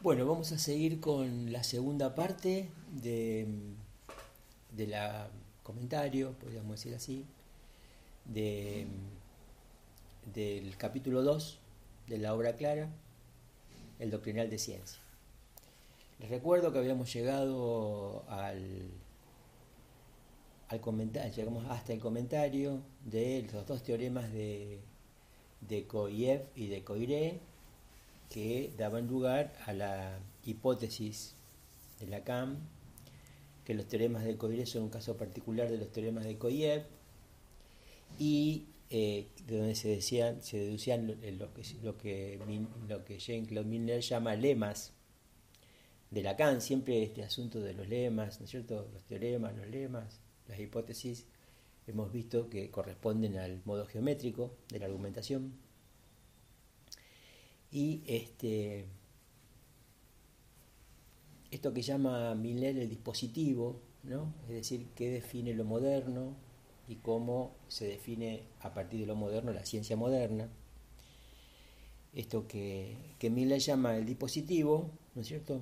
Bueno, vamos a seguir con la segunda parte de, de la comentario, podríamos decir así, de, del capítulo 2 de la obra clara, el doctrinal de ciencia. Les recuerdo que habíamos llegado al, al comentario, llegamos hasta el comentario de los dos teoremas de, de Koyev y de Coiré, que daban lugar a la hipótesis de Lacan, que los teoremas de Coiré son un caso particular de los teoremas de Koyev, y eh, de donde se decían, se deducían lo, que, lo que, lo que Jean-Claude Milner llama lemas de Lacan, siempre este asunto de los lemas, ¿no es cierto? Los teoremas, los lemas, las hipótesis, hemos visto que corresponden al modo geométrico de la argumentación. Y este, esto que llama Milner el dispositivo, ¿no? es decir, qué define lo moderno y cómo se define a partir de lo moderno la ciencia moderna. Esto que, que Miller llama el dispositivo, ¿no es cierto?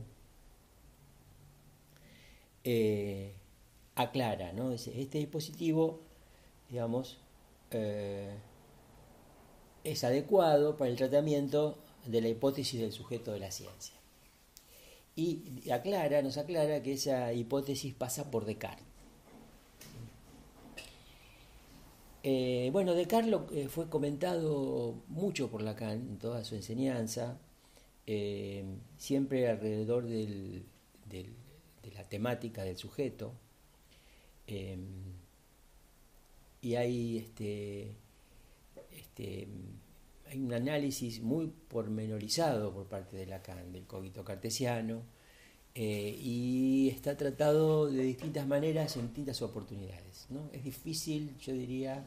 Eh, aclara, ¿no? Este dispositivo, digamos, eh, es adecuado para el tratamiento de la hipótesis del sujeto de la ciencia. Y aclara, nos aclara que esa hipótesis pasa por Descartes. Eh, bueno, Descartes eh, fue comentado mucho por Lacan en toda su enseñanza, siempre alrededor de la temática del sujeto. Y hay este, este, un análisis muy pormenorizado por parte de Lacan del cogito cartesiano eh, y está tratado de distintas maneras en distintas oportunidades. ¿no? Es difícil, yo diría,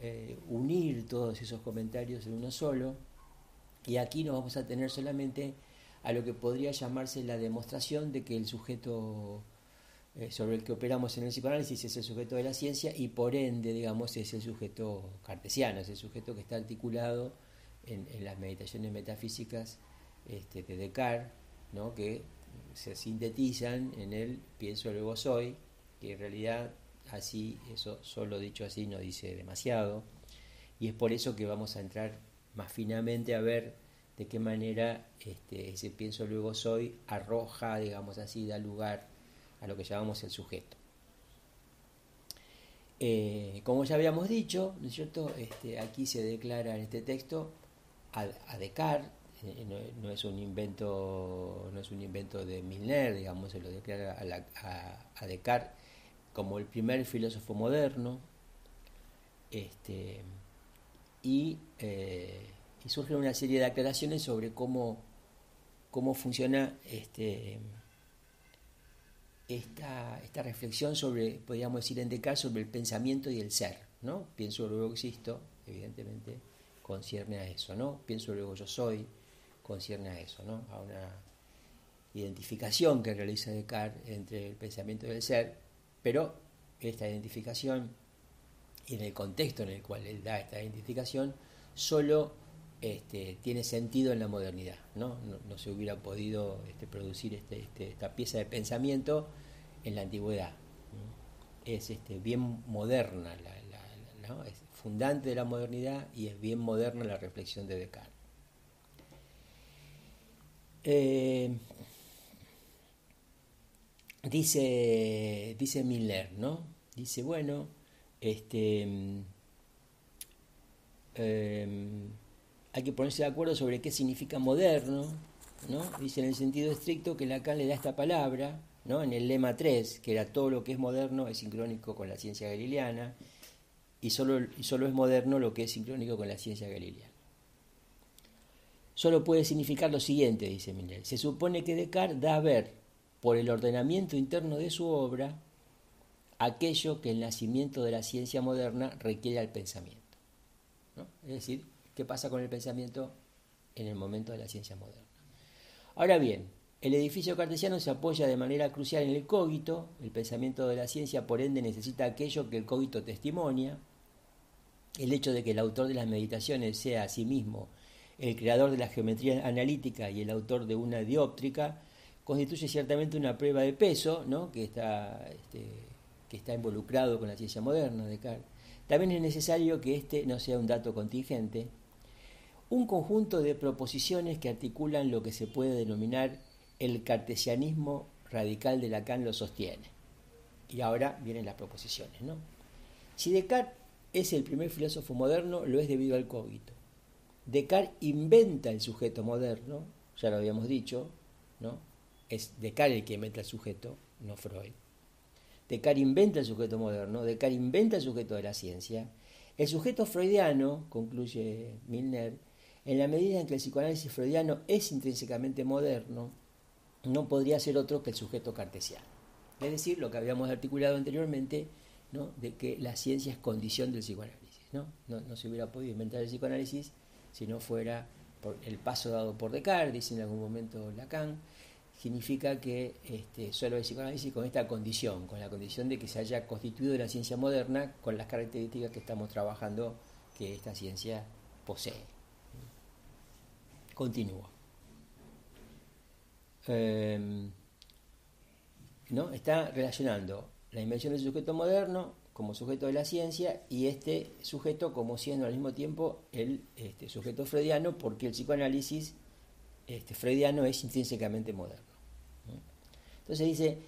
eh, unir todos esos comentarios en uno solo y aquí nos vamos a tener solamente a lo que podría llamarse la demostración de que el sujeto eh, sobre el que operamos en el psicoanálisis es el sujeto de la ciencia y por ende, digamos, es el sujeto cartesiano, es el sujeto que está articulado en, las meditaciones metafísicas este, de Descartes, ¿no? que se sintetizan en el pienso luego soy, que en realidad así, eso solo dicho así no dice demasiado, y es por eso que vamos a entrar más finamente a ver de qué manera este, ese pienso luego soy arroja, digamos así, da lugar a lo que llamamos el sujeto. Eh, como ya habíamos dicho, ¿no es cierto? Este, aquí se declara en este texto a, Descartes, eh, no, es un invento, no es un invento de Milner, digamos, se lo declara a, Descartes como el primer filósofo moderno, este, y eh, y surgen una serie de aclaraciones sobre cómo, cómo funciona este, esta, esta reflexión sobre, podríamos decir en Descartes, sobre el pensamiento y el ser. ¿no? Pienso luego existo, evidentemente, concierne a eso. ¿no? Pienso luego yo soy, concierne a eso, ¿no? a una identificación que realiza Descartes entre el pensamiento y el ser, pero esta identificación y en el contexto en el cual él da esta identificación, solo este, tiene sentido en la modernidad. No, no, se hubiera podido este, producir este, este, esta pieza de pensamiento en la antigüedad. Es este, bien moderna, la, es fundante de la modernidad y es bien moderna la reflexión de Descartes. Eh, dice, dice Miller, ¿no? Dice, bueno, este, eh, hay que ponerse de acuerdo sobre qué significa moderno, ¿no? Dice en el sentido estricto que Lacan le da esta palabra, ¿no? En el lema 3, que era todo lo que es moderno es sincrónico con la ciencia galileana, y solo, y solo es moderno lo que es sincrónico con la ciencia galileana. Solo puede significar lo siguiente, dice Miller. Se supone que Descartes da a ver, por el ordenamiento interno de su obra, aquello que el nacimiento de la ciencia moderna requiere al pensamiento. ¿no? Es decir, qué pasa con el pensamiento en el momento de la ciencia moderna. Ahora bien, el edificio cartesiano se apoya de manera crucial en el cogito, el pensamiento de la ciencia por ende necesita aquello que el cogito testimonia, el hecho de que el autor de las meditaciones sea a sí mismo el creador de la geometría analítica y el autor de una dióptrica, constituye ciertamente una prueba de peso ¿no? que, está, este, que está involucrado con la ciencia moderna, Descartes. También es necesario que este no sea un dato contingente, un conjunto de proposiciones que articulan lo que se puede denominar el cartesianismo radical de Lacan lo sostiene. Y ahora vienen las proposiciones. ¿no? Si Descartes es el primer filósofo moderno, lo es debido al cogito. Descartes inventa el sujeto moderno, ya lo habíamos dicho, ¿no? Es Descartes el que inventa el sujeto, no Freud. Descartes inventa el sujeto moderno, Descartes inventa el sujeto de la ciencia. El sujeto freudiano, concluye Milner, en la medida en que el psicoanálisis freudiano es intrínsecamente moderno, no podría ser otro que el sujeto cartesiano. Es decir, lo que habíamos articulado anteriormente, ¿no? de que la ciencia es condición del psicoanálisis. ¿no? No, se hubiera podido inventar el psicoanálisis si no fuera por el paso dado por Descartes, dice en algún momento Lacan, significa que este, solo el psicoanálisis con esta condición, con la condición de que se haya constituido la ciencia moderna con las características que estamos trabajando que esta ciencia posee. Continúa. Em, ¿no? Está relacionando la invención del sujeto moderno como sujeto de la ciencia y este sujeto como siendo al mismo tiempo el este, sujeto freudiano porque el psicoanálisis este, freudiano es intrínsecamente moderno. Entonces dice,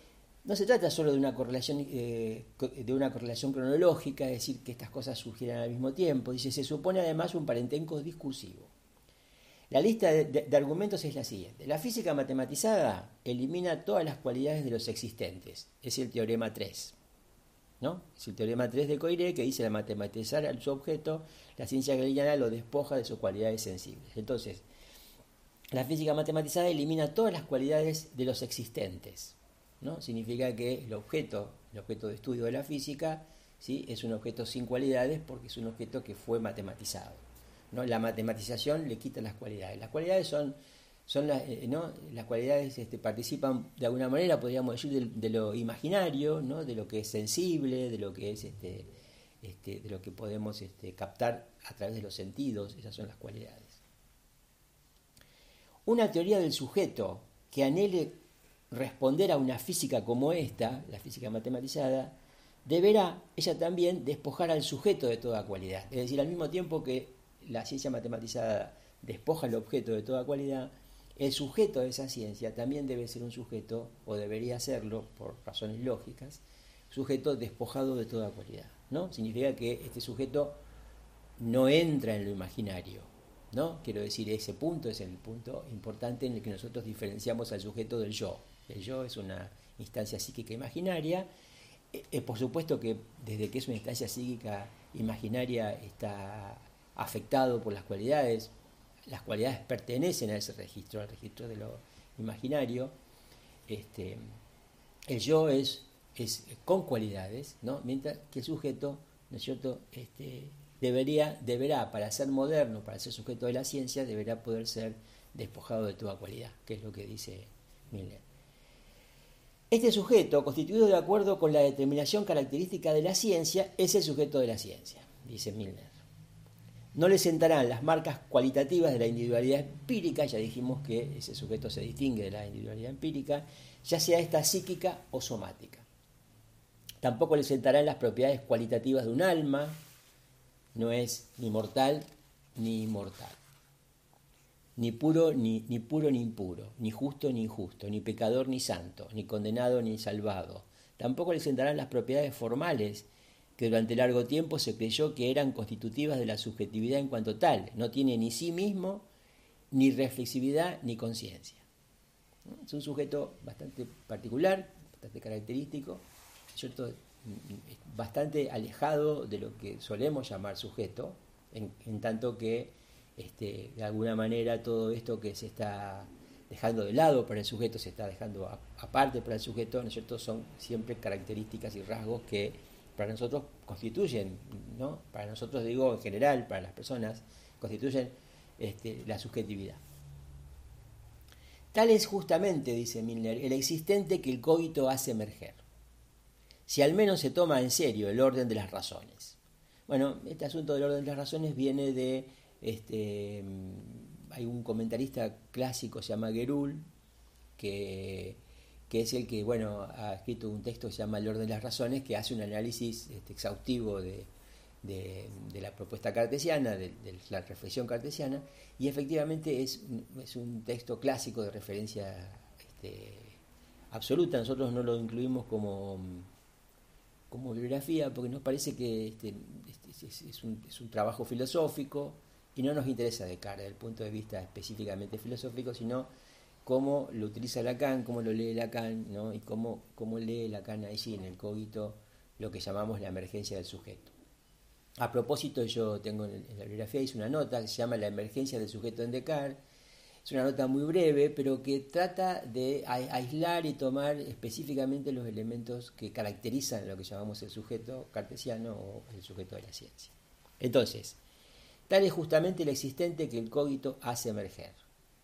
no se trata solo de una correlación eh, de una correlación cronológica, es decir, que estas cosas surgieran al mismo tiempo, dice, se supone además un parentenco discursivo. La lista de, argumentos es la siguiente. La física matematizada elimina todas las cualidades de los existentes. Es el teorema 3. ¿no? Es el teorema 3 de Coiré que dice al matematizar a su objeto, la ciencia galileana lo despoja de sus cualidades sensibles. Entonces, la física matematizada elimina todas las cualidades de los existentes. ¿no? Significa que el objeto, el objeto de estudio de la física, ¿sí? es un objeto sin cualidades porque es un objeto que fue matematizado. La matematización le quita las cualidades. Las cualidades son, son las, eh, ¿no? las cualidades este, participan de alguna manera, podríamos decir, de, lo imaginario, ¿no? de lo que es sensible, de lo que es este, este, de lo que podemos este, captar a través de los sentidos, esas son las cualidades. Una teoría del sujeto que anhele responder a una física como esta, la física matematizada, deberá ella también despojar al sujeto de toda cualidad. Es decir, al mismo tiempo que la ciencia matematizada despoja el objeto de toda cualidad, el sujeto de esa ciencia también debe ser un sujeto, o debería serlo por razones lógicas, sujeto despojado de toda cualidad. ¿no? Significa que este sujeto no entra en lo imaginario. ¿no? Quiero decir, ese punto es el punto importante en el que nosotros diferenciamos al sujeto del yo. El yo es una instancia psíquica imaginaria. Eh, eh, por supuesto que desde que es una instancia psíquica imaginaria está afectado por las cualidades, las cualidades pertenecen a ese registro, al registro de lo imaginario, este, el yo es, es con cualidades, ¿no? mientras que el sujeto, ¿no es cierto?, este, debería, deberá, para ser moderno, para ser sujeto de la ciencia, deberá poder ser despojado de toda cualidad, que es lo que dice Miller. Este sujeto, constituido de acuerdo con la determinación característica de la ciencia, es el sujeto de la ciencia, dice Milner. No le sentarán las marcas cualitativas de la individualidad empírica, ya dijimos que ese sujeto se distingue de la individualidad empírica, ya sea esta psíquica o somática. Tampoco le sentarán las propiedades cualitativas de un alma, no es ni mortal ni inmortal, ni puro ni, ni puro ni impuro, ni justo ni injusto, ni pecador ni santo, ni condenado ni salvado. Tampoco le sentarán las propiedades formales que durante largo tiempo se creyó que eran constitutivas de la subjetividad en cuanto tal. No tiene ni sí mismo, ni reflexividad, ni conciencia. Es un sujeto bastante particular, bastante característico, ¿cierto? bastante alejado de lo que solemos llamar sujeto, en, tanto que este, de alguna manera todo esto que se está dejando de lado para el sujeto, se está dejando aparte para el sujeto, ¿no es cierto? son siempre características y rasgos que para nosotros constituyen, ¿no? para nosotros digo en general, para las personas, constituyen este, la subjetividad. Tal es justamente, dice Milner, el existente que el cogito hace emerger, si al menos se toma en serio el orden de las razones. Bueno, este asunto del orden de las razones viene de este, hay un comentarista clásico, se llama Gerul, que, es el que bueno, ha escrito un texto que se llama El orden de las razones, que hace un análisis este, exhaustivo de, la propuesta cartesiana, de, la reflexión cartesiana, y efectivamente es, es un texto clásico de referencia este, absoluta. Nosotros no lo incluimos como, como bibliografía porque nos parece que este, es, un, es un trabajo filosófico y no nos interesa Descartes desde el punto de vista específicamente filosófico, sino cómo lo utiliza Lacan, cómo lo lee Lacan, ¿no? y cómo, cómo lee Lacan allí en el cogito lo que llamamos la emergencia del sujeto. A propósito, yo tengo en la bibliografía hice una nota que se llama La emergencia del sujeto en Descartes. Es una nota muy breve, pero que trata de aislar y tomar específicamente los elementos que caracterizan lo que llamamos el sujeto cartesiano o el sujeto de la ciencia. Entonces, Tal es justamente el existente que el cogito hace emerger,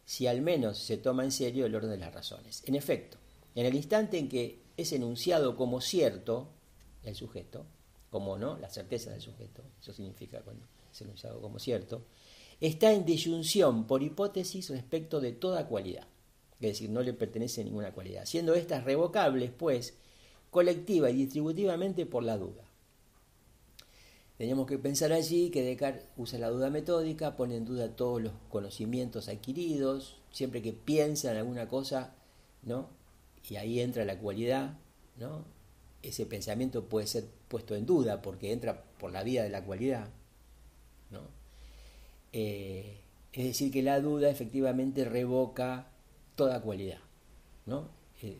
si al menos se toma en serio el orden de las razones. En efecto, en el instante en que es enunciado como cierto el sujeto, como no, la certeza del sujeto, eso significa cuando es enunciado como cierto, está en disyunción por hipótesis respecto de toda cualidad, es decir, no le pertenece ninguna cualidad, siendo estas revocables, pues, colectiva y distributivamente por la duda. Tenemos que pensar allí que Descartes usa la duda metódica, pone en duda todos los conocimientos adquiridos, siempre que piensa en alguna cosa, ¿no? Y ahí entra la cualidad, ¿no? Ese pensamiento puede ser puesto en duda porque entra por la vía de la cualidad, ¿no? Eh, es decir, que la duda efectivamente revoca toda cualidad, ¿no? Eh,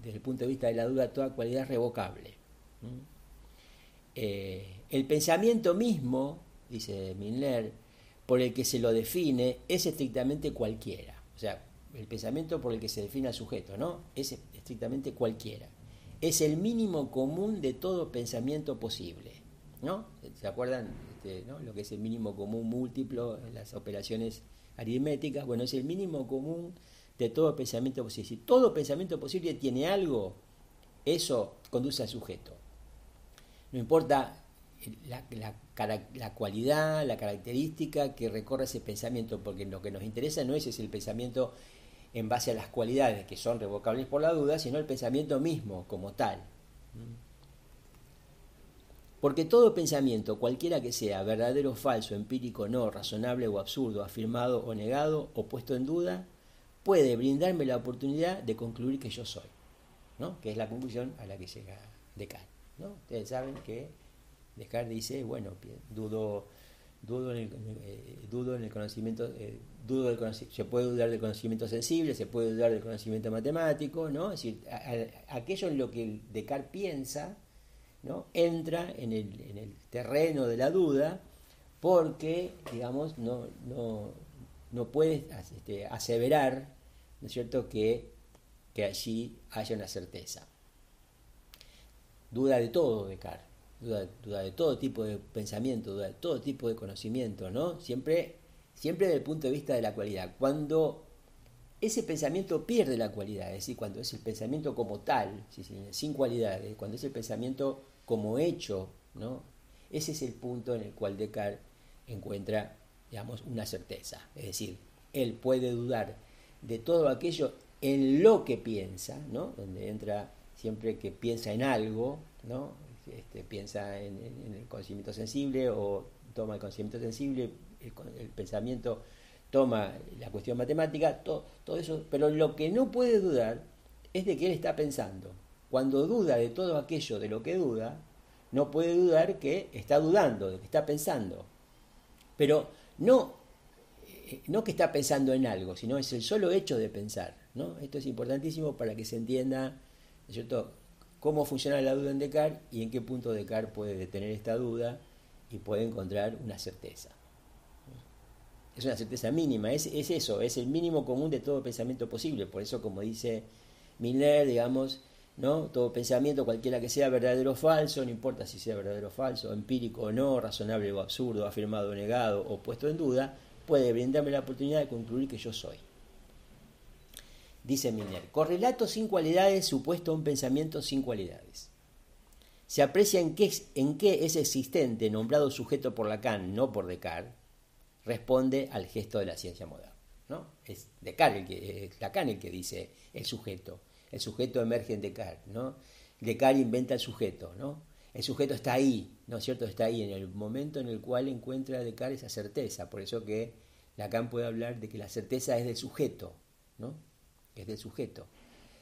desde el punto de vista de la duda, toda cualidad es revocable. Eh, el pensamiento mismo, dice Milner, por el que se lo define, es estrictamente cualquiera. O sea, el pensamiento por el que se define al sujeto, ¿no? Es estrictamente cualquiera. Es el mínimo común de todo pensamiento posible, ¿no? ¿Se acuerdan este, lo que es el mínimo común múltiplo en las operaciones aritméticas? Bueno, es el mínimo común de todo pensamiento posible. Si todo pensamiento posible tiene algo, eso conduce al sujeto. No importa la, cualidad, la característica que recorre ese pensamiento, porque lo que nos interesa no es ese el pensamiento en base a las cualidades que son revocables por la duda, sino el pensamiento mismo como tal. Porque todo pensamiento, cualquiera que sea, verdadero o falso, empírico no, razonable o absurdo, afirmado o negado o puesto en duda, puede brindarme la oportunidad de concluir que yo soy, ¿no? que es la conclusión a la que llega Descartes. ¿No? Ustedes saben que Descartes dice, bueno, dudo, dudo, en, el, eh, dudo en el conocimiento, eh, dudo del se puede dudar del conocimiento sensible, se puede dudar del conocimiento matemático, ¿no? Decir, aquello en lo que Descartes piensa, ¿no? Entra en el, en el terreno de la duda porque, digamos, no, no, no este, aseverar, ¿no es cierto?, que, que allí haya una certeza. Duda de todo Descartes duda, de todo tipo de pensamiento, duda de todo tipo de conocimiento, ¿no? Siempre, siempre desde el punto de vista de la cualidad. Cuando ese pensamiento pierde la cualidad, es decir, cuando es el pensamiento como tal, sin cualidades, cuando es el pensamiento como hecho, ¿no? Ese es el punto en el cual Descartes encuentra, digamos, una certeza. Es decir, él puede dudar de todo aquello en lo que piensa, ¿no? Donde entra siempre que piensa en algo, ¿no? Este, piensa en, el conocimiento sensible o toma el conocimiento sensible, el, pensamiento toma la cuestión matemática, todo, eso, pero lo que no puede dudar es de que él está pensando. Cuando duda de todo aquello de lo que duda, no puede dudar que está dudando, de que está pensando. Pero no, eh, no que está pensando en algo, sino es el solo hecho de pensar. ¿no? Esto es importantísimo para que se entienda cómo funciona la duda en Descartes y en qué punto Descartes puede detener esta duda y puede encontrar una certeza. Es una certeza mínima, es, eso, es el mínimo común de todo pensamiento posible. Por eso, como dice Miller, digamos, ¿no? todo pensamiento, cualquiera que sea verdadero o falso, no importa si sea verdadero o falso, empírico o no, razonable o absurdo, afirmado o negado o puesto en duda, puede brindarme la oportunidad de concluir que yo soy. Dice Miner, correlato sin cualidades supuesto un pensamiento sin cualidades. Se aprecia en qué, en qué es existente, nombrado sujeto por Lacan, no por Descartes, responde al gesto de la ciencia moderna. ¿no? Es Descartes, el que, Lacan el que dice el sujeto. El sujeto emerge en Descartes. ¿no? Descartes inventa el sujeto. ¿no? El sujeto está ahí, ¿no es cierto? Está ahí en el momento en el cual encuentra Descartes esa certeza. Por eso que Lacan puede hablar de que la certeza es del sujeto, ¿no? Es del sujeto.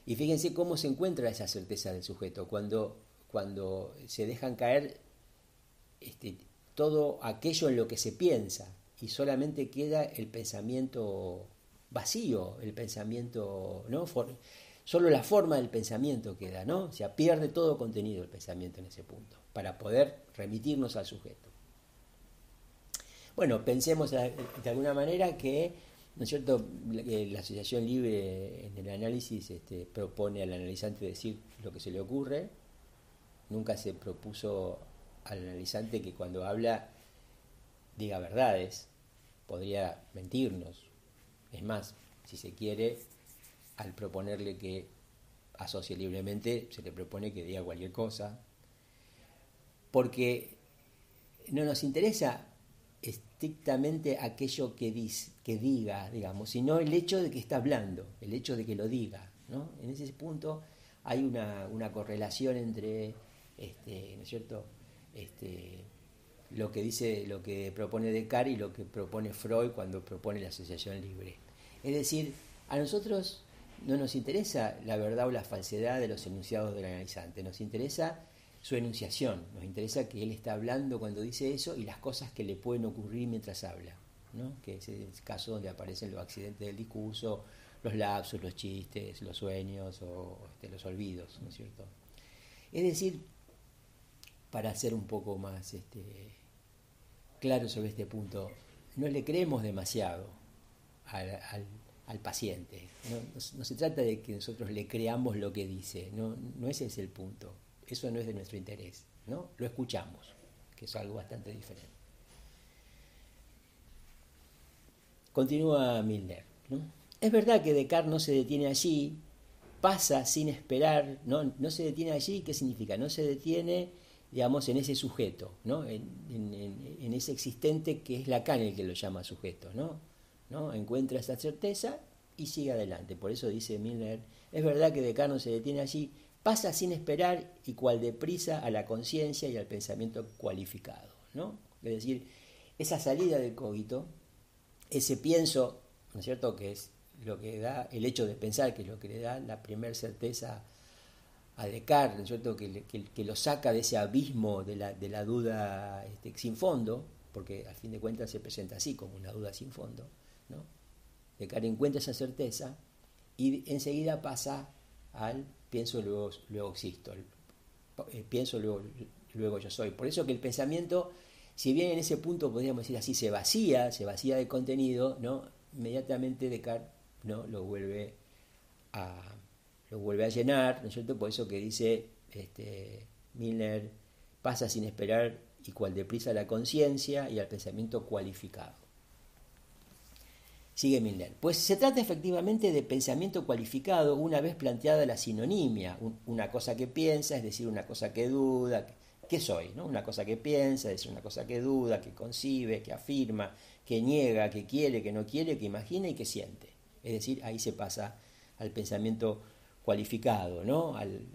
Y fíjense cómo se encuentra esa certeza del sujeto, cuando, cuando se dejan caer este, todo aquello en lo que se piensa y solamente queda el pensamiento vacío, el pensamiento, ¿no? solo la forma del pensamiento queda, ¿no? O sea, pierde todo contenido el pensamiento en ese punto, para poder remitirnos al sujeto. Bueno, pensemos de alguna manera que ¿No es cierto? La, asociación libre en el análisis este, propone al analizante decir lo que se le ocurre. Nunca se propuso al analizante que cuando habla diga verdades. Podría mentirnos. Es más, si se quiere, al proponerle que asocie libremente, se le propone que diga cualquier cosa. Porque no nos interesa estrictamente aquello que, dice, que diga, digamos, sino el hecho de que está hablando, el hecho de que lo diga. ¿no? En ese punto hay una, correlación entre, este, ¿no es cierto?, este, lo que dice, lo que propone Descartes y lo que propone Freud cuando propone la asociación libre. Es decir, a nosotros no nos interesa la verdad o la falsedad de los enunciados del analizante, nos interesa su enunciación. Nos interesa que él está hablando cuando dice eso y las cosas que le pueden ocurrir mientras habla, ¿no? que es el caso donde aparecen los accidentes del discurso, los lapsos, los chistes, los sueños o este, los olvidos, ¿no es cierto? Es decir, para ser un poco más este, claro sobre este punto, no le creemos demasiado al, paciente. ¿no? se trata de que nosotros le creamos lo que dice, no, no ese es el punto eso no es de nuestro interés, ¿no? Lo escuchamos, que es algo bastante diferente. Continúa Milner. Es verdad que Descartes no se detiene allí, pasa sin esperar, ¿no? No se detiene allí, ¿qué significa? No se detiene, digamos, en ese sujeto, ¿no? En, ese existente que es Lacan el que lo llama sujeto, ¿no? ¿no? Encuentra esa certeza y sigue adelante. Por eso dice Milner, es verdad que Descartes no se detiene allí, pasa sin esperar y cual deprisa a la conciencia y al pensamiento cualificado. ¿no? Es decir, esa salida del cogito, ese pienso, ¿no es cierto?, que es lo que da, el hecho de pensar, que es lo que le da la primera certeza a Descartes, ¿no es cierto?, que, que, lo saca de ese abismo de la, de la duda este, sin fondo, porque al fin de cuentas se presenta así, como una duda sin fondo, ¿no? Descartes encuentra esa certeza y enseguida pasa al pienso, luego, luego existo, eh, pienso, luego, luego yo soy. Por eso que el pensamiento, si bien en ese punto podríamos decir así, se vacía, se vacía de contenido, ¿no? inmediatamente Descartes ¿no? lo, vuelve a, lo vuelve a llenar, ¿no es cierto? Por eso que dice este, pasa sin esperar y cual deprisa la conciencia y al pensamiento cualificado. Sigue Milner. Pues se trata efectivamente de pensamiento cualificado una vez planteada la sinonimia, una cosa que piensa, es decir, una cosa que duda. ¿Qué soy? ¿no? Una cosa que piensa, es decir, una cosa que duda, que concibe, que afirma, que niega, que quiere, que no quiere, que imagina y que siente. Es decir, ahí se pasa al pensamiento cualificado, ¿no? Al,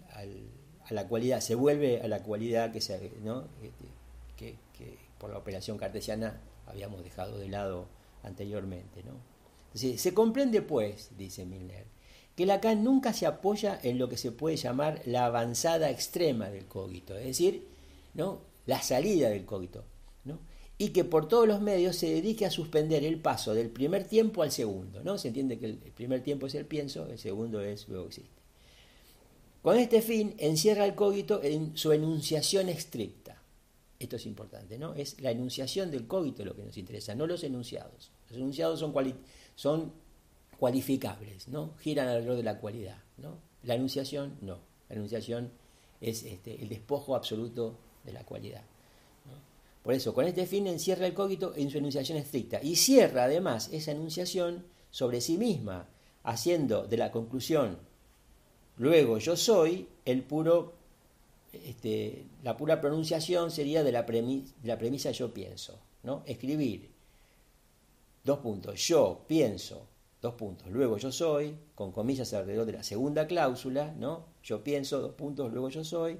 a la cualidad, se vuelve a la cualidad que, se, ¿no? Este, que, que por la operación cartesiana habíamos dejado de lado anteriormente. ¿no? Se comprende, pues, dice Milner, que Lacan nunca se apoya en lo que se puede llamar la avanzada extrema del cogito, es decir, ¿no? la salida del cogito, ¿no? y que por todos los medios se dedique a suspender el paso del primer tiempo al segundo. ¿no? Se entiende que el primer tiempo es el pienso, el segundo es luego existe. Con este fin encierra el cogito en su enunciación estricta. Esto es importante, ¿no? Es la enunciación del cogito lo que nos interesa, no los enunciados. Los enunciados son son cualificables, ¿no? Giran alrededor de la cualidad, ¿no? La enunciación, no. La enunciación es este, el despojo absoluto de la cualidad. Por eso, con este fin encierra el cogito en su enunciación estricta y cierra además esa enunciación sobre sí misma, haciendo de la conclusión luego yo soy el puro, este, la pura pronunciación sería de la, premisa, de la premisa yo pienso, ¿no? Escribir dos puntos, yo pienso, dos puntos, luego yo soy, con comillas alrededor de la segunda cláusula, ¿no? Yo pienso, dos puntos, luego yo soy.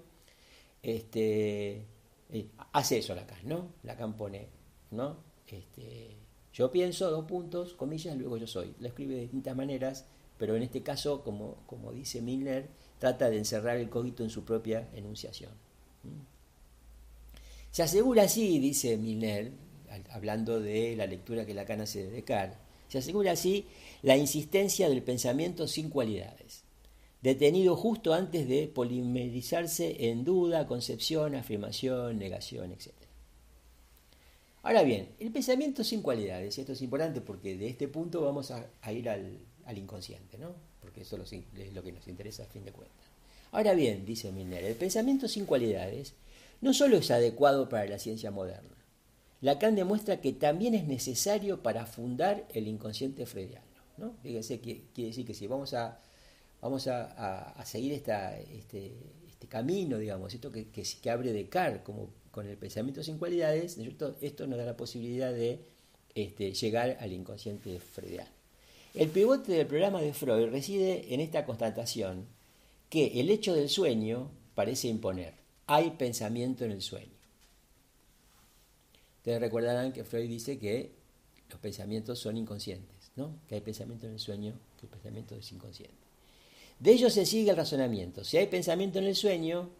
Este, eh, hace eso Lacan, ¿no? Lacan pone, ¿no? Este, yo pienso, dos puntos, comillas, luego yo soy. Lo escribe de distintas maneras, pero en este caso, como, como dice Milner, trata de encerrar el cogito en su propia enunciación. Se asegura así, dice Milner, hablando de la lectura que Lacan hace de Descartes, se asegura así la insistencia del pensamiento sin cualidades, detenido justo antes de polimerizarse en duda, concepción, afirmación, negación, etc. Ahora bien, el pensamiento sin cualidades, esto es importante porque de este punto vamos a, ir al, inconsciente, ¿no? porque eso es lo que nos interesa a fin de cuentas. Ahora bien, dice Milner, el pensamiento sin cualidades no solo es adecuado para la ciencia moderna, Lacan demuestra que también es necesario para fundar el inconsciente freudiano. ¿no? Fíjense, quiere decir que si vamos a, vamos a, seguir esta, este, este, camino, digamos, esto que, que, abre Descartes como, con el pensamiento sin cualidades, esto nos da la posibilidad de este, llegar al inconsciente freudiano. El pivote del programa de Freud reside en esta constatación que el hecho del sueño parece imponer. Hay pensamiento en el sueño. Ustedes recordarán que Freud dice que los pensamientos son inconscientes, ¿no? que hay pensamiento en el sueño, que el pensamiento es inconsciente. De ello se sigue el razonamiento. Si hay pensamiento en el sueño,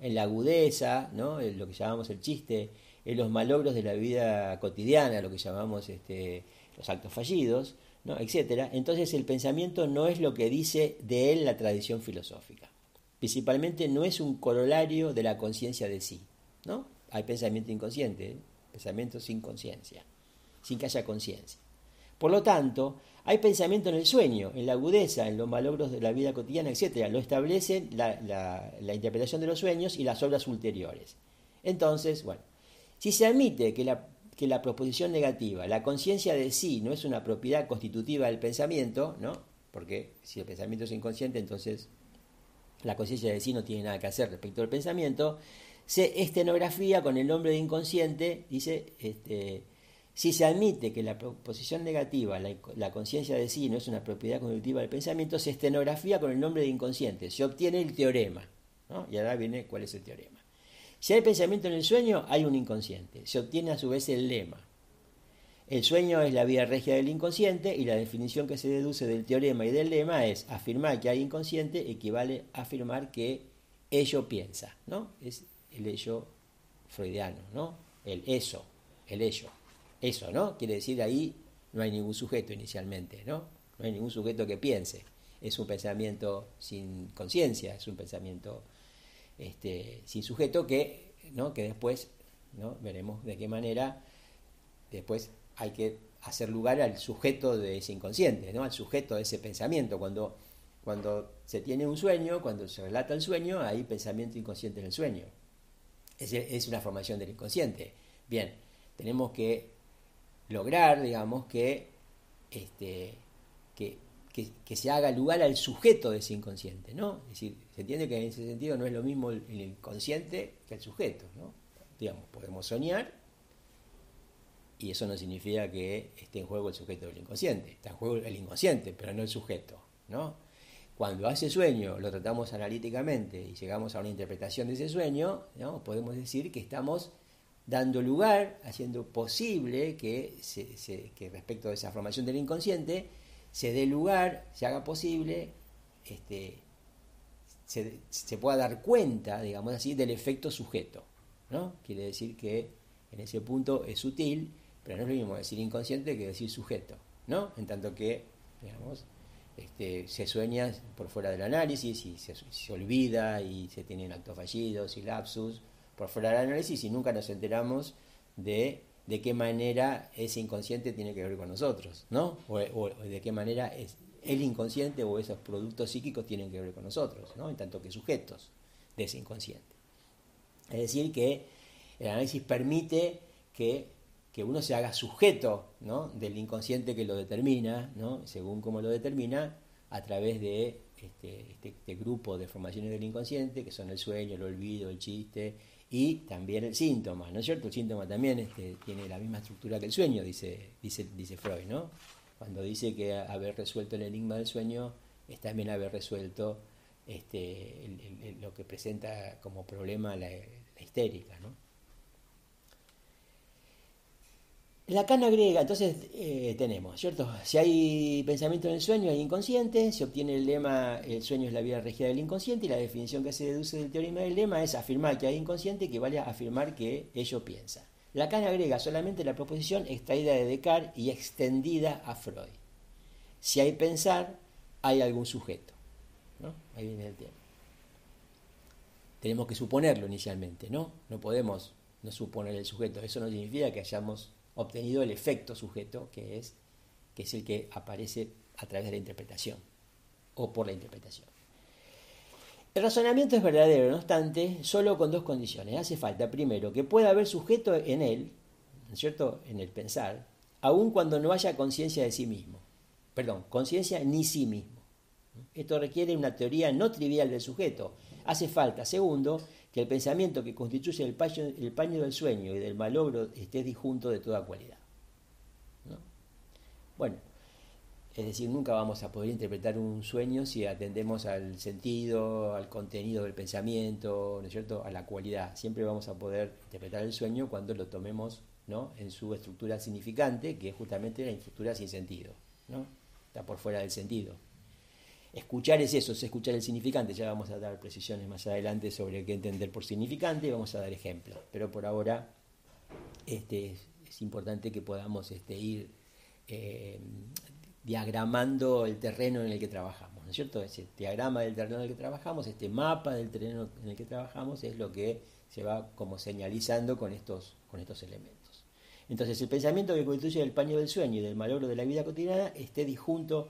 en la agudeza, ¿no? en lo que llamamos el chiste, en los malogros de la vida cotidiana, lo que llamamos este, los actos fallidos, ¿no? etc., entonces el pensamiento no es lo que dice de él la tradición filosófica. Principalmente no es un corolario de la conciencia de sí. ¿no? Hay pensamiento inconsciente, pensamiento sin conciencia, sin que haya conciencia. Por lo tanto, hay pensamiento en el sueño, en la agudeza, en los malogros de la vida cotidiana, etc. Lo establece la, interpretación de los sueños y las obras ulteriores. Entonces, bueno, si se admite que la, que la proposición negativa, la conciencia de sí, no es una propiedad constitutiva del pensamiento, ¿no? Porque si el pensamiento es inconsciente, entonces la conciencia de sí no tiene nada que hacer respecto al pensamiento, se estenografía con el nombre de inconsciente, dice, este, si se admite que la proposición negativa, la, conciencia de sí, no es una propiedad conductiva del pensamiento, se estenografía con el nombre de inconsciente, se obtiene el teorema. Y ahora viene cuál es el teorema. Si hay pensamiento en el sueño, hay un inconsciente. Se obtiene a su vez el lema. El sueño es la vía regia del inconsciente y la definición que se deduce del teorema y del lema es afirmar que hay inconsciente equivale a afirmar que ello piensa, ¿no? El ello freudiano, ¿no? El eso, el ello. Eso, ¿no? Quiere decir ahí no hay ningún sujeto inicialmente, ¿no? No hay ningún sujeto que piense. Es un pensamiento sin conciencia, es un pensamiento este, sin sujeto que, ¿no? que después ¿no? veremos de qué manera después hay que hacer lugar al sujeto de ese inconsciente, ¿no? al sujeto de ese pensamiento. Cuando, cuando se tiene un sueño, cuando se relata el sueño, hay pensamiento inconsciente en el sueño es, una formación del inconsciente. Bien, tenemos que lograr, digamos, que, este, que, se haga lugar al sujeto de ese inconsciente, ¿no? Es decir, se entiende que en ese sentido no es lo mismo el, inconsciente que el sujeto, ¿no? Digamos, podemos soñar y eso no significa que esté en juego el sujeto del inconsciente, está en juego el inconsciente, pero no el sujeto, ¿no? Cuando hace sueño lo tratamos analíticamente y llegamos a una interpretación de ese sueño, podemos decir que estamos dando lugar, haciendo posible que, respecto a esa formación del inconsciente, se dé lugar, se haga posible, este, se, pueda dar cuenta, digamos así, del efecto sujeto. Quiere decir que en ese punto es sutil, pero no es lo mismo decir inconsciente que decir sujeto, ¿no? En tanto que, digamos, este, se sueña por fuera del análisis y se, olvida y se tienen actos fallidos y lapsus por fuera del análisis y nunca nos enteramos de de qué manera ese inconsciente tiene que ver con nosotros, ¿no? O, de qué manera es, el inconsciente o esos productos psíquicos tienen que ver con nosotros, ¿no? En tanto que sujetos de ese inconsciente. Es decir, que el análisis permite que que uno se haga sujeto del inconsciente que lo determina, según cómo lo determina, a través de este, este, este, grupo de formaciones del inconsciente, que son el sueño, el olvido, el chiste y también el síntoma, ¿no es cierto? El síntoma también este, tiene la misma estructura que el sueño, dice, dice, dice Freud, ¿no? Cuando dice que haber resuelto el enigma del sueño es también haber resuelto este, lo que presenta como problema la, la histérica, ¿no? La cana griega, entonces eh, tenemos, ¿cierto? Si hay pensamiento en el sueño, hay inconsciente, se obtiene el lema, el sueño es la vida regida del inconsciente, y la definición que se deduce del teorema del lema es afirmar que hay inconsciente que vale afirmar que ello piensa. La cana agrega solamente la proposición extraída de Descartes y extendida a Freud. Si hay pensar, hay algún sujeto. ¿no? Ahí viene el tema. Tenemos que suponerlo inicialmente, ¿no? No podemos no suponer el sujeto. Eso no significa que hayamos obtenido el efecto sujeto, que es, que es el que aparece a través de la interpretación o por la interpretación. El razonamiento es verdadero, no obstante, solo con dos condiciones. Hace falta, primero, que pueda haber sujeto en él, ¿no es cierto?, en el pensar, aun cuando no haya conciencia de sí mismo. Perdón, conciencia ni sí mismo. Esto requiere una teoría no trivial del sujeto. Hace falta, segundo, que el pensamiento que constituye el paño, el paño del sueño y del malogro esté disjunto de toda cualidad. Bueno, es decir, nunca vamos a poder interpretar un sueño si atendemos al sentido, al contenido del pensamiento, ¿no es cierto?, a la cualidad. Siempre vamos a poder interpretar el sueño cuando lo tomemos ¿no? en su estructura significante, que es justamente la estructura sin sentido, ¿no? Está por fuera del sentido. Escuchar es eso, es escuchar el significante. Ya vamos a dar precisiones más adelante sobre qué entender por significante y vamos a dar ejemplos. Pero por ahora este, es importante que podamos este, ir eh, diagramando el terreno en el que trabajamos, ¿no es cierto? Ese diagrama del terreno en el que trabajamos, este mapa del terreno en el que trabajamos es lo que se va como señalizando con estos, con estos elementos. Entonces el pensamiento que constituye el paño del sueño y del malogro de la vida cotidiana esté disjunto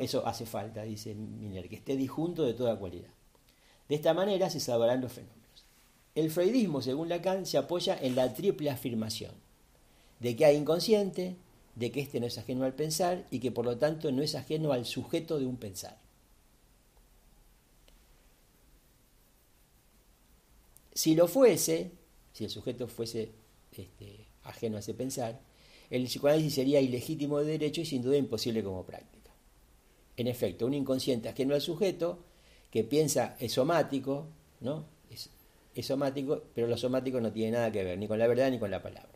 Eso hace falta, dice Miner, que esté disjunto de toda cualidad. De esta manera se sabrán los fenómenos. El freudismo, según Lacan, se apoya en la triple afirmación de que hay inconsciente, de que éste no es ajeno al pensar y que por lo tanto no es ajeno al sujeto de un pensar. Si lo fuese, si el sujeto fuese este, ajeno a ese pensar, el psicoanálisis sería ilegítimo de derecho y sin duda imposible como práctica. En efecto, un inconsciente ajeno al sujeto que piensa es somático, ¿no? Es, somático, pero lo somático no tiene nada que ver ni con la verdad ni con la palabra.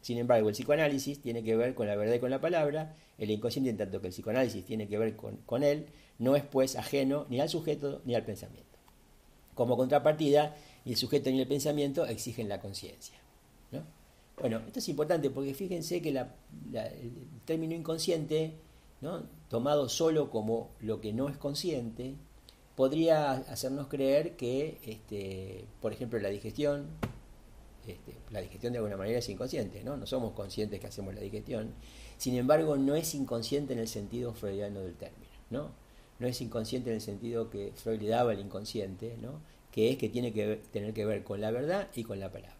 Sin embargo, el psicoanálisis tiene que ver con la verdad y con la palabra, el inconsciente, en tanto que el psicoanálisis tiene que ver con, él, no es pues ajeno ni al sujeto ni al pensamiento. Como contrapartida, ni el sujeto ni el pensamiento exigen la conciencia. ¿no? Bueno, esto es importante porque fíjense que el término inconsciente tomado solo como lo que no es consciente, podría hacernos creer que, este, por ejemplo, la digestión, este, la digestión de alguna manera es inconsciente, ¿no? Somos conscientes que hacemos la digestión. Sin embargo, no es inconsciente en el sentido freudiano del término, ¿no? Es inconsciente en el sentido que Freud le daba al inconsciente. Que es que tiene que tener que ver con la verdad y con la palabra.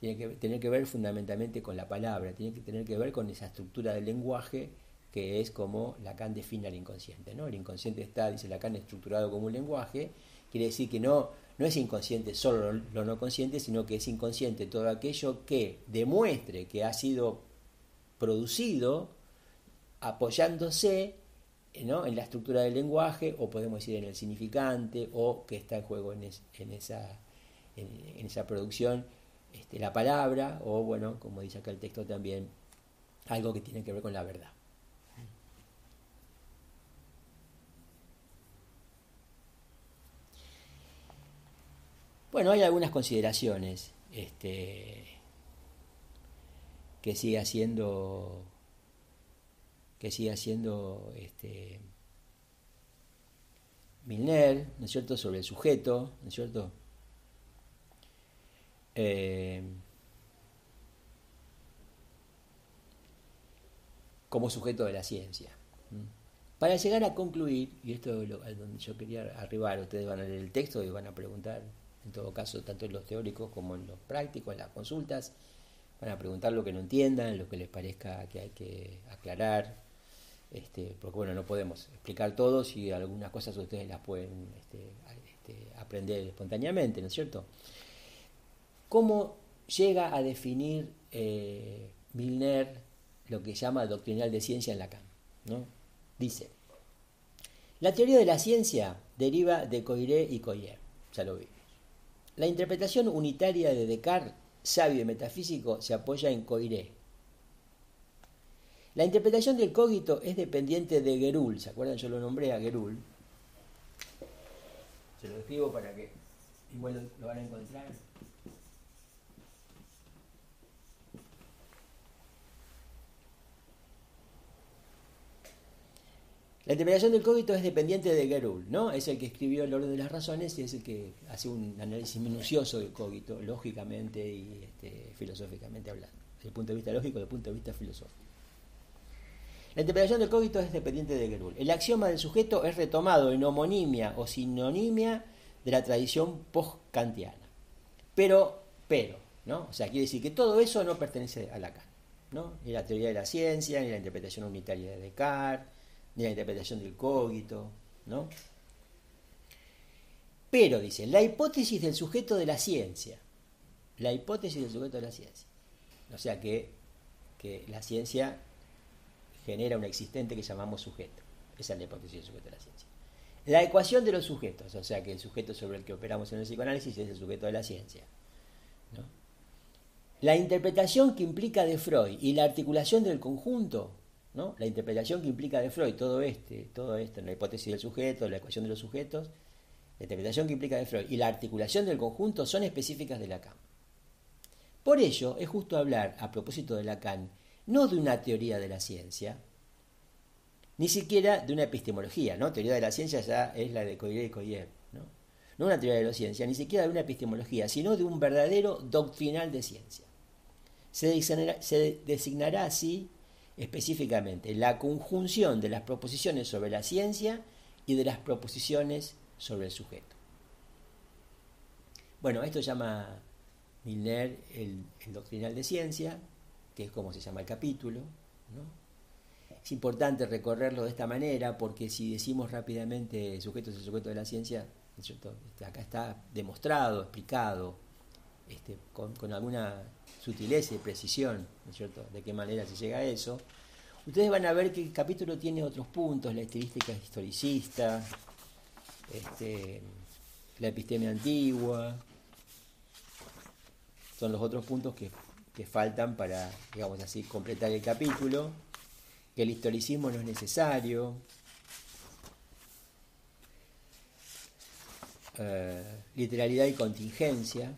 Tiene que tener que ver fundamentalmente con la palabra, tiene que tener que ver con esa estructura del lenguaje que es como Lacan define al inconsciente. ¿no? El inconsciente está, dice Lacan, estructurado como un lenguaje, quiere decir que no, no es inconsciente solo lo no consciente, sino que es inconsciente todo aquello que demuestre que ha sido producido apoyándose ¿no? en la estructura del lenguaje, o podemos decir en el significante, o que está en juego en, esa, en, esa producción este, la palabra, o bueno, como dice acá el texto también, algo que tiene que ver con la verdad. Bueno, hay algunas consideraciones este, que sigue haciendo que sigue haciendo este, Milner, ¿no es cierto?, sobre el sujeto, ¿no es cierto? Eh, como sujeto de la ciencia. Para llegar a concluir, y esto es lo, donde yo quería arribar, ustedes van a leer el texto y van a preguntar en todo caso, tanto en los teóricos como en los prácticos, en las consultas, van a preguntar lo que no entiendan, lo que les parezca que hay que aclarar, este, porque bueno, no podemos explicar todo si algunas cosas ustedes las pueden este, este, aprender espontáneamente, ¿no es cierto? cómo llega a definir eh, Milner lo que llama doctrinal de ciencia en Lacan. ¿no? Dice, la teoría de la ciencia deriva de Coiré y Coyer, ya lo vimos. La interpretación unitaria de Descartes, sabio y metafísico, se apoya en Coiré. La interpretación del cogito es dependiente de Gerul, ¿se acuerdan? Yo lo nombré a Gerul. Se lo escribo para que igual lo van a encontrar. La interpretación del cogito es dependiente de Gerul, ¿no? Es el que escribió el orden de las razones y es el que hace un análisis minucioso del cogito, lógicamente y este, filosóficamente hablando, desde el punto de vista lógico desde el punto de vista filosófico. La interpretación del cogito es dependiente de Gerul. El axioma del sujeto es retomado en homonimia o sinonimia de la tradición post-kantiana. Pero, pero, ¿no? O sea, quiere decir que todo eso no pertenece a Lacan, ¿no? Ni la teoría de la ciencia, ni la interpretación unitaria de Descartes, ni la interpretación del cogito, ¿no? Pero, dice, la hipótesis del sujeto de la ciencia, la hipótesis del sujeto de la ciencia, o sea que, que la ciencia genera un existente que llamamos sujeto, esa es la hipótesis del sujeto de la ciencia. La ecuación de los sujetos, o sea que el sujeto sobre el que operamos en el psicoanálisis es el sujeto de la ciencia. ¿no? La interpretación que implica de Freud y la articulación del conjunto ¿no? La interpretación que implica de Freud, todo este, todo esto, la hipótesis del sujeto, la ecuación de los sujetos, la interpretación que implica de Freud y la articulación del conjunto son específicas de Lacan. Por ello, es justo hablar, a propósito de Lacan, no de una teoría de la ciencia, ni siquiera de una epistemología, ¿no? Teoría de la ciencia ya es la de Coiré y Coyer, ¿no? No una teoría de la ciencia, ni siquiera de una epistemología, sino de un verdadero doctrinal de ciencia. Se designará, se designará así específicamente la conjunción de las proposiciones sobre la ciencia y de las proposiciones sobre el sujeto. Bueno, esto llama Milner el, doctrinal de ciencia, que es como se llama el capítulo. Es importante recorrerlo de esta manera porque si decimos rápidamente sujeto es el sujeto de la ciencia, este, acá está demostrado, explicado, este, con, alguna sutileza y precisión, ¿no es cierto?, de qué manera se llega a eso. Ustedes van a ver que el capítulo tiene otros puntos, la estilística historicista, este, la epistemia antigua, son los otros puntos que, faltan para, digamos así, completar el capítulo, que el historicismo no es necesario, eh, literalidad y contingencia,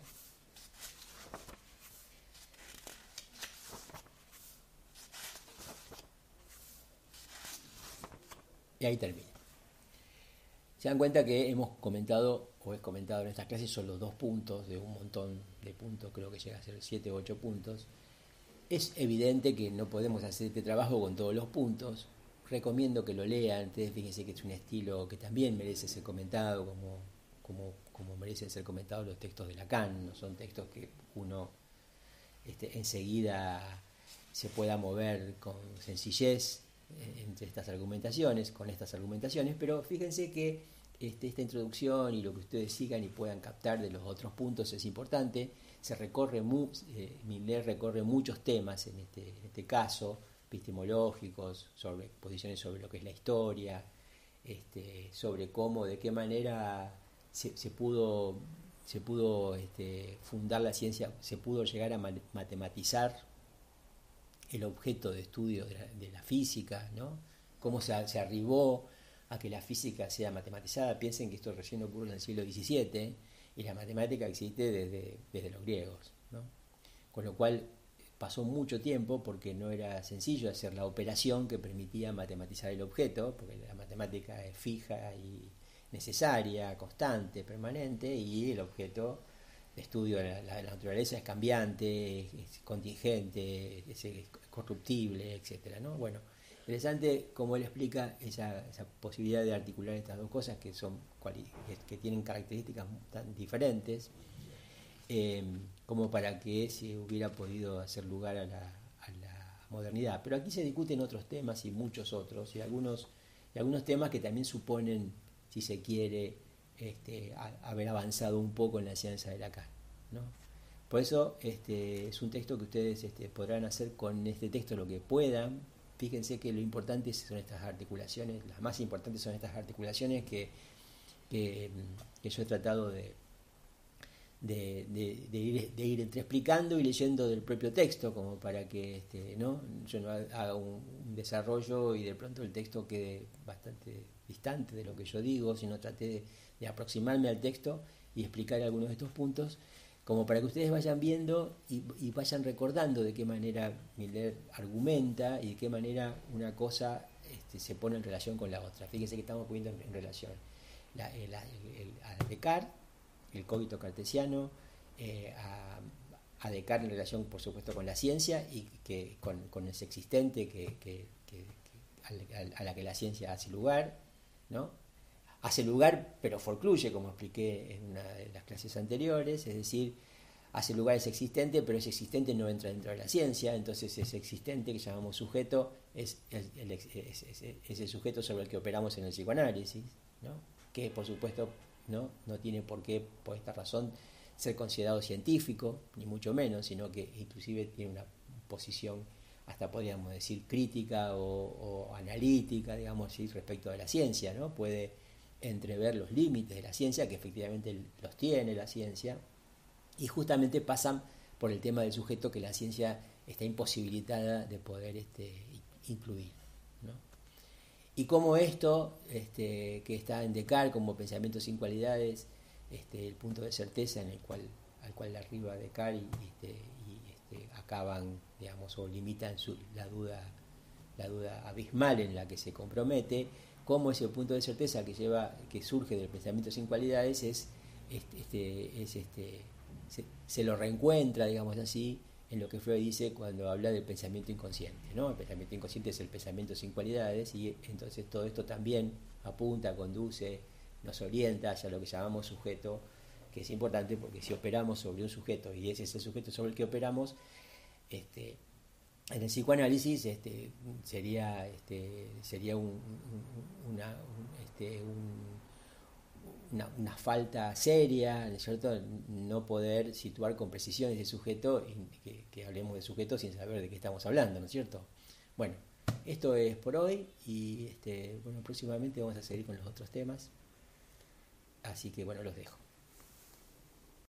Y ahí termina. Se dan cuenta que hemos comentado, o he comentado en estas clases, solo dos puntos de un montón de puntos, creo que llega a ser siete o ocho puntos. Es evidente que no podemos hacer este trabajo con todos los puntos. Recomiendo que lo lean, ustedes fíjense que es un estilo que también merece ser comentado, como, como, como merecen ser comentados los textos de Lacan, no son textos que uno este, enseguida se pueda mover con sencillez entre estas argumentaciones, con estas argumentaciones, pero fíjense que este, esta introducción y lo que ustedes sigan y puedan captar de los otros puntos es importante. Se recorre, eh, recorre muchos temas en este, este, caso, epistemológicos, posiciones sobre lo que es la historia, este, sobre cómo, de qué manera se, pudo, se pudo este, fundar la ciencia, se pudo llegar a matematizar el objeto de estudio de la, física, ¿no? cómo se, arribó a que la física sea matematizada. Piensen que esto recién ocurre en el siglo XVII y la matemática existe desde, desde los griegos. ¿no? Con lo cual pasó mucho tiempo porque no era sencillo hacer la operación que permitía matematizar el objeto, porque la matemática es fija y necesaria, constante, permanente, y el objeto estudio de la, naturaleza es cambiante, es contingente, es, corruptible, etcétera, ¿no? Bueno, interesante como él explica esa, posibilidad de articular estas dos cosas que son que tienen características tan diferentes, eh, como para que se hubiera podido hacer lugar a la, modernidad. Pero aquí se discuten otros temas y muchos otros, y algunos, y algunos temas que también suponen, si se quiere, este, haber avanzado un poco en la ciencia de la ¿no? Por eso este, es un texto que ustedes este, podrán hacer con este texto lo que puedan. Fíjense que lo importante son estas articulaciones, las más importantes son estas articulaciones que, yo he tratado de, de, ir, de ir entre explicando y leyendo del propio texto, como para que este, ¿no? yo no haga un, desarrollo y de pronto el texto quede bastante distante de lo que yo digo, sino trate de aproximarme al texto y explicar algunos de estos puntos como para que ustedes vayan viendo y, vayan recordando de qué manera Miller argumenta y de qué manera una cosa este, se pone en relación con la otra. Fíjense que estamos poniendo en, relación la, el, a Descartes, el cogito cartesiano, eh, a, Descartes en relación, por supuesto, con la ciencia y que con, con existente que, a la que la ciencia hace lugar, ¿no? hace lugar, pero forcluye, como expliqué en una de las clases anteriores, es decir, hace lugar es existente, pero ese existente no entra dentro de la ciencia, entonces ese existente que llamamos sujeto es el, sujeto sobre el que operamos en el psicoanálisis, ¿no? que por supuesto ¿no? no tiene por qué, por esta razón, ser considerado científico, ni mucho menos, sino que inclusive tiene una posición hasta podríamos decir crítica o, analítica, digamos así, respecto de la ciencia, ¿no? Puede entrever los límites de la ciencia, que efectivamente los tiene la ciencia, y justamente pasan por el tema del sujeto que la ciencia está imposibilitada de poder este, incluir. Y como esto, este, que está en Descartes como pensamiento sin cualidades, este, el punto de certeza en el cual, al cual arriba Descartes y, este, y este, acaban, digamos, o limitan su, la, duda, la duda abismal en la que se compromete, cómo ese punto de certeza que lleva, que surge del pensamiento sin cualidades es, este, es este, se, lo reencuentra, digamos así, en lo que Freud dice cuando habla del pensamiento inconsciente. ¿no? El pensamiento inconsciente es el pensamiento sin cualidades y entonces todo esto también apunta, conduce, nos orienta hacia lo que llamamos sujeto, que es importante porque si operamos sobre un sujeto y ese es el sujeto sobre el que operamos, este, en el psicoanálisis este, sería, este, sería un, este, una, falta seria, cierto? No poder situar con precisión ese sujeto, que, que, hablemos de sujeto sin saber de qué estamos hablando, ¿no es cierto? Bueno, esto es por hoy y este, bueno, próximamente vamos a seguir con los otros temas. Así que bueno, los dejo.